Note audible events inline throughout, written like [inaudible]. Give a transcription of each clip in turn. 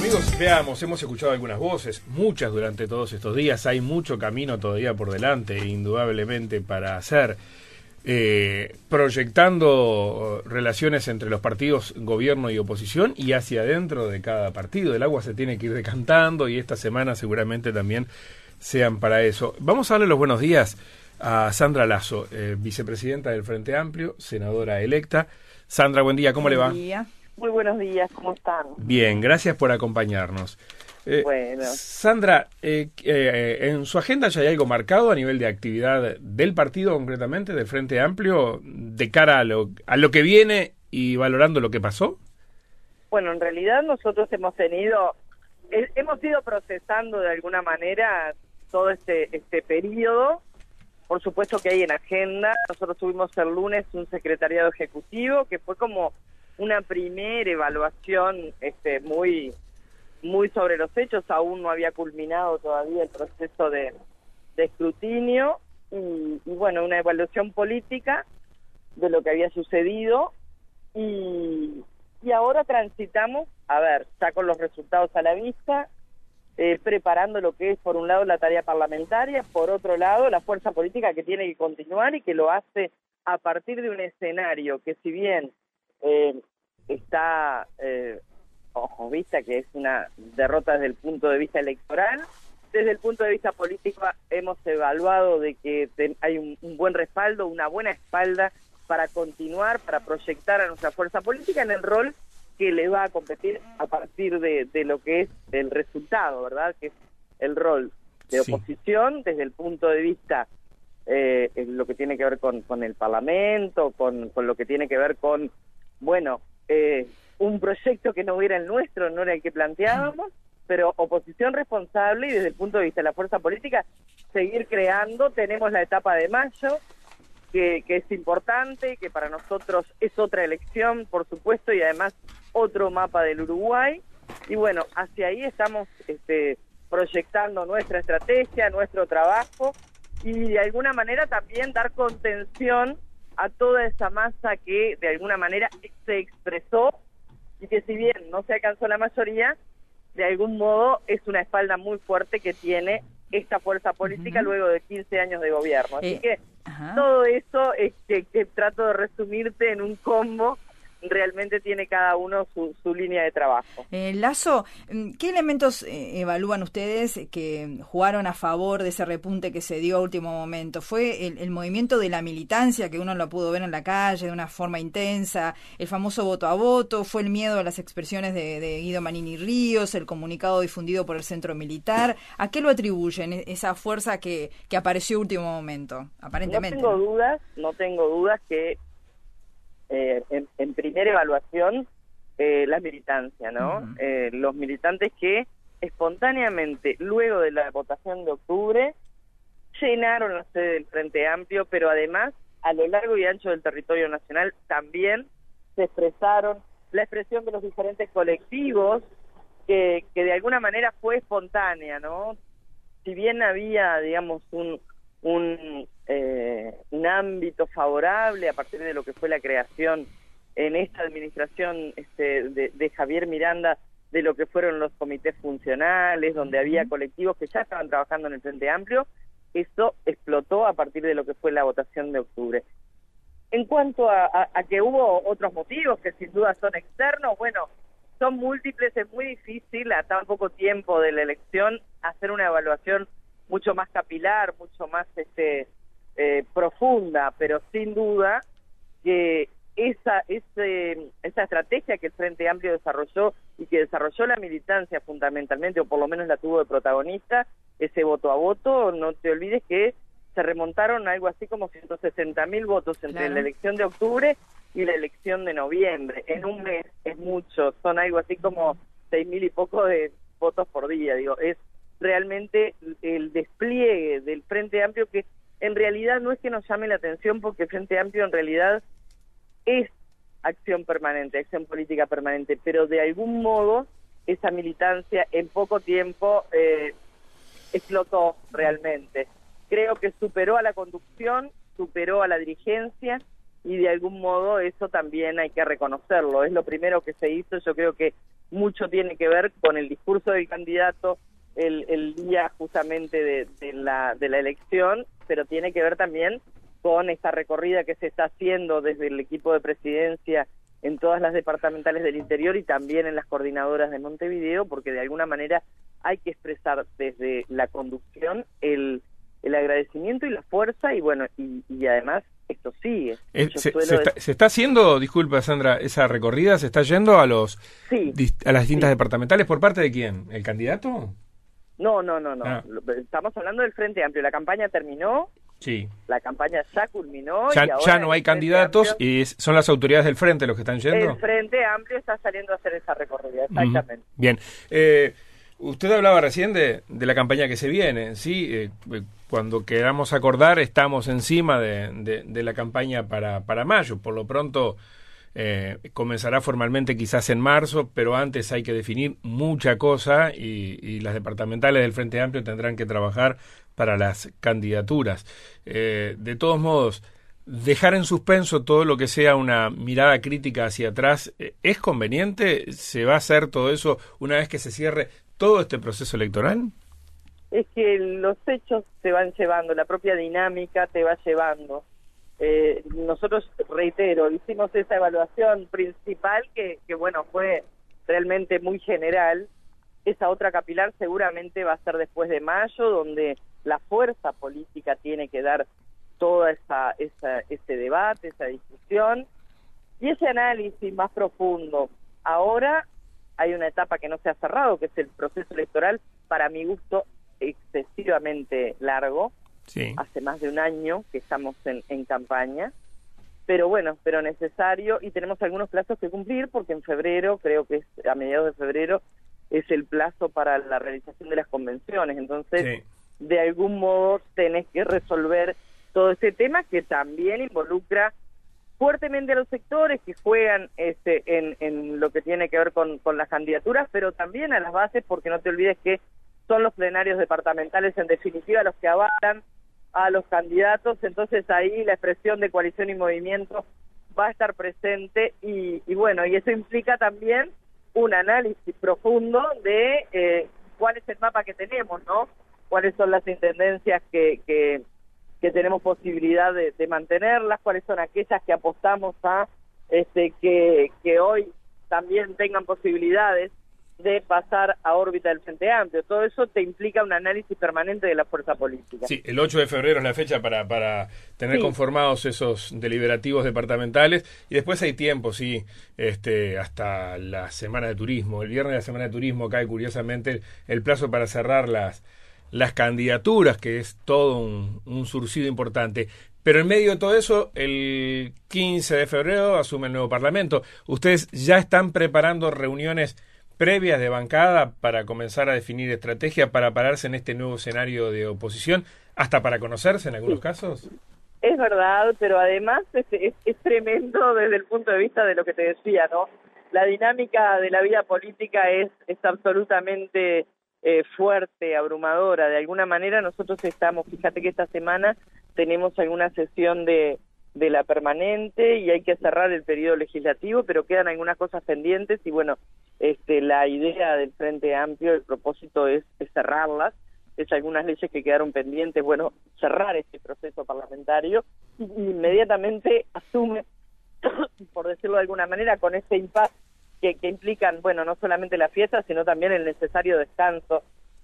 Amigos, veamos, hemos escuchado algunas voces, muchas durante todos estos días, hay mucho camino todavía por delante, indudablemente, para hacer. Eh, proyectando relaciones entre los partidos gobierno y oposición y hacia adentro de cada partido. El agua se tiene que ir decantando y esta semana seguramente también sean para eso. Vamos a darle los buenos días a Sandra Lazo, eh, vicepresidenta del Frente Amplio, senadora electa. Sandra, buen día, ¿cómo le va? Día. Muy buenos días, ¿cómo están? Bien, gracias por acompañarnos. Eh, bueno. Sandra, eh, eh, ¿en su agenda ya hay algo marcado a nivel de actividad del partido concretamente, del Frente Amplio, de cara a lo, a lo que viene y valorando lo que pasó? Bueno, en realidad nosotros hemos tenido, hemos ido procesando de alguna manera todo este, este periodo. Por supuesto que hay en agenda. Nosotros tuvimos el lunes un secretariado ejecutivo que fue como una primera evaluación este, muy muy sobre los hechos, aún no había culminado todavía el proceso de, escrutinio y, bueno, una evaluación política de lo que había sucedido. Y, y ahora transitamos, a ver, ya con los resultados a la vista, eh, preparando lo que es, por un lado, la tarea parlamentaria, por otro lado, la fuerza política que tiene que continuar y que lo hace a partir de un escenario que si bien eh, está eh, ojo, vista que es una derrota desde el punto de vista electoral. Desde el punto de vista político hemos evaluado de que hay un, buen respaldo, una buena espalda para continuar, para proyectar a nuestra fuerza política en el rol que le va a competir a partir de, lo que es el resultado, ¿verdad? Que es el rol de oposición desde el punto de vista eh, en lo que tiene que ver con, con el Parlamento, con, con lo que tiene que ver con, bueno, eh, un proyecto que no hubiera el nuestro, no era el que planteábamos, pero oposición responsable y desde el punto de vista de la fuerza política, seguir creando. Tenemos la etapa de mayo, que, que es importante, que para nosotros es otra elección, por supuesto, y además otro mapa del Uruguay. Y bueno, hacia ahí estamos este, proyectando nuestra estrategia, nuestro trabajo y de alguna manera también dar contención a toda esa masa que de alguna manera se expresó y que si bien no se alcanzó la mayoría, de algún modo es una espalda muy fuerte que tiene esta fuerza política luego de 15 años de gobierno. Así eh, que todo eso es que, que trato de resumirte en un combo realmente tiene cada uno su, su línea de trabajo. Eh, Lazo, mm, ¿qué elementos eh, evalúan ustedes que jugaron a favor de ese repunte que se dio a último momento? ¿Fue el, movimiento de la militancia que uno lo pudo ver en la calle de una forma intensa, el famoso voto a voto, fue el miedo a las expresiones de, Guido Manini Ríos, el comunicado difundido por el centro militar? ¿A qué lo atribuyen e, esa fuerza que, que apareció a último momento, aparentemente? No tengo dudas, no tengo dudas que eh, en, primera evaluación eh, la militancia, ¿no? Eh, los militantes que espontáneamente, luego de la votación de octubre, llenaron la sede del Frente Amplio, pero además a lo largo y ancho del territorio nacional también se expresaron la expresión de los diferentes colectivos que, que de alguna manera fue espontánea, ¿no? Si bien había, digamos, un, un, eh, un ámbito favorable a partir de lo que fue la creación en esta administración este, de, Javier Miranda de lo que fueron los comités funcionales, donde había colectivos que ya estaban trabajando en el Frente Amplio, eso explotó a partir de lo que fue la votación de octubre. En cuanto a, a, que hubo otros motivos que sin duda son externos, bueno, son múltiples, es muy difícil a tan poco tiempo de la elección hacer una evaluación mucho más capilar, mucho más este eh, profunda, pero sin duda que esa, ese, esa estrategia que el Frente Amplio desarrolló y que desarrolló la militancia fundamentalmente, o por lo menos la tuvo de protagonista, ese voto a voto, no te olvides que se remontaron algo así como 160 mil votos entre la elección de octubre y la elección de noviembre. En un mes es mucho, son algo así como seis mil y poco de votos por día, digo, es realmente el despliegue del Frente Amplio que en realidad no es que nos llame la atención porque Frente Amplio en realidad es acción permanente, acción política permanente, pero de algún modo esa militancia en poco tiempo eh, explotó realmente. Creo que superó a la conducción, superó a la dirigencia y de algún modo eso también hay que reconocerlo. Es lo primero que se hizo, yo creo que mucho tiene que ver con el discurso del candidato el, el día justamente de, de, la, de la elección, pero tiene que ver también con esta recorrida que se está haciendo desde el equipo de presidencia en todas las departamentales del interior y también en las coordinadoras de Montevideo, porque de alguna manera hay que expresar desde la conducción el, el agradecimiento y la fuerza y bueno, y, y además esto sigue. Eh, se, se, está, se, está, haciendo, disculpa Sandra, esa recorrida, se está yendo a los sí, a las distintas sí. departamentales por parte de quién? ¿El candidato? No, no, no, no. Ah. Estamos hablando del Frente Amplio. La campaña terminó. Sí. La campaña ya culminó. Ya, y ahora ya no hay candidatos Amplio, y son las autoridades del Frente los que están yendo. El Frente Amplio está saliendo a hacer esa recorrida, exactamente. Uh -huh. Bien. Eh, usted hablaba recién de, de, la campaña que se viene, ¿sí? Eh, cuando queramos acordar, estamos encima de, de, de la campaña para, para mayo. Por lo pronto, eh, comenzará formalmente quizás en marzo, pero antes hay que definir mucha cosa y, y, las departamentales del Frente Amplio tendrán que trabajar para las candidaturas. Eh, de todos modos, dejar en suspenso todo lo que sea una mirada crítica hacia atrás, eh, ¿es conveniente? ¿Se va a hacer todo eso una vez que se cierre todo este proceso electoral? Es que los hechos se van llevando, la propia dinámica te va llevando. Eh, nosotros, reitero, hicimos esa evaluación principal que, que, bueno, fue realmente muy general. Esa otra capilar seguramente va a ser después de mayo, donde la fuerza política tiene que dar todo esa, esa, ese debate, esa discusión y ese análisis más profundo. Ahora hay una etapa que no se ha cerrado, que es el proceso electoral, para mi gusto, excesivamente largo. Sí. Hace más de un año que estamos en, en campaña, pero bueno, pero necesario y tenemos algunos plazos que cumplir porque en febrero, creo que es a mediados de febrero, es el plazo para la realización de las convenciones. Entonces, sí. de algún modo tenés que resolver todo ese tema que también involucra fuertemente a los sectores que juegan este, en, en lo que tiene que ver con, con las candidaturas, pero también a las bases, porque no te olvides que son los plenarios departamentales en definitiva los que avalan a los candidatos, entonces ahí la expresión de coalición y movimiento va a estar presente y, y bueno, y eso implica también un análisis profundo de eh, cuál es el mapa que tenemos, ¿no? Cuáles son las intendencias que, que, tenemos posibilidad de, de, mantenerlas, cuáles son aquellas que apostamos a este que, que hoy también tengan posibilidades de pasar a órbita del Frente Amplio. Todo eso te implica un análisis permanente de la fuerza política. Sí, el 8 de febrero es la fecha para, para tener sí. conformados esos deliberativos departamentales y después hay tiempo, sí, este, hasta la semana de turismo. El viernes de la semana de turismo cae curiosamente el plazo para cerrar las, las candidaturas, que es todo un, un surcido importante. Pero en medio de todo eso, el 15 de febrero asume el nuevo Parlamento. ¿Ustedes ya están preparando reuniones previas de bancada para comenzar a definir estrategia para pararse en este nuevo escenario de oposición, hasta para conocerse en algunos casos? Es verdad, pero además es, es, es, tremendo desde el punto de vista de lo que te decía, ¿no? La dinámica de la vida política es, es absolutamente eh, fuerte, abrumadora. De alguna manera nosotros estamos, fíjate que esta semana tenemos alguna sesión de, de la permanente y hay que cerrar el periodo legislativo, pero quedan algunas cosas pendientes y bueno, este, la idea del Frente Amplio, el propósito es, es cerrarlas, es algunas leyes que quedaron pendientes, bueno, cerrar este proceso parlamentario y inmediatamente asume, [coughs] por decirlo de alguna manera, con este impasse que, que implican, bueno, no solamente la fiesta, sino también el necesario descanso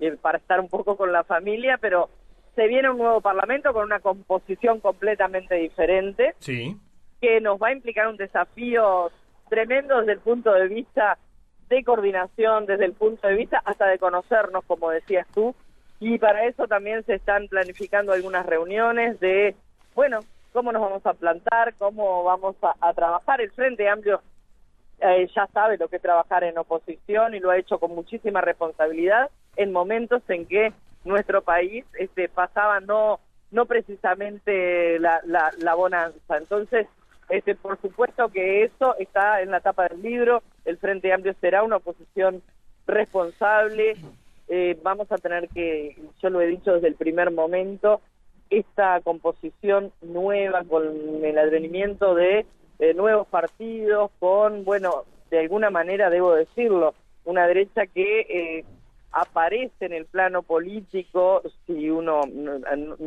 eh, para estar un poco con la familia, pero se viene un nuevo parlamento con una composición completamente diferente, sí. que nos va a implicar un desafío tremendo desde el punto de vista de coordinación, desde el punto de vista hasta de conocernos, como decías tú, y para eso también se están planificando algunas reuniones de, bueno, cómo nos vamos a plantar, cómo vamos a, trabajar. El Frente Amplio eh, ya sabe lo que es trabajar en oposición y lo ha hecho con muchísima responsabilidad en momentos en que nuestro país este, pasaba no no precisamente la, la, la bonanza. Entonces, este, por supuesto que eso está en la tapa del libro. El Frente Amplio será una oposición responsable. Eh, vamos a tener que, yo lo he dicho desde el primer momento, esta composición nueva con el advenimiento de, nuevos partidos, con, bueno, de alguna manera debo decirlo, una derecha que eh, aparece en el plano político, si uno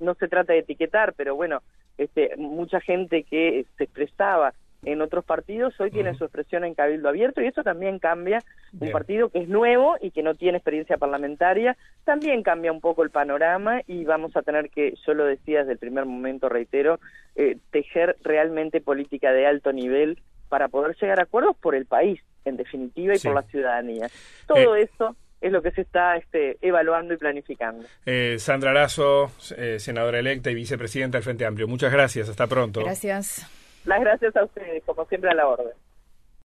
no, se trata de etiquetar, pero bueno, este, mucha gente que se expresaba en otros partidos hoy tiene su expresión en Cabildo Abierto y eso también cambia. Un partido que es nuevo y que no tiene experiencia parlamentaria, también cambia un poco el panorama y vamos a tener que, yo lo decía desde el primer momento, reitero, eh, tejer realmente política de alto nivel para poder llegar a acuerdos por el país, en definitiva, y por la ciudadanía. Todo eh, eso es lo que se está este, evaluando y planificando. Eh, Sandra Lazo, eh, senadora electa y vicepresidenta del Frente Amplio. Muchas gracias, hasta pronto. Gracias. Las gracias a ustedes, como siempre a la orden.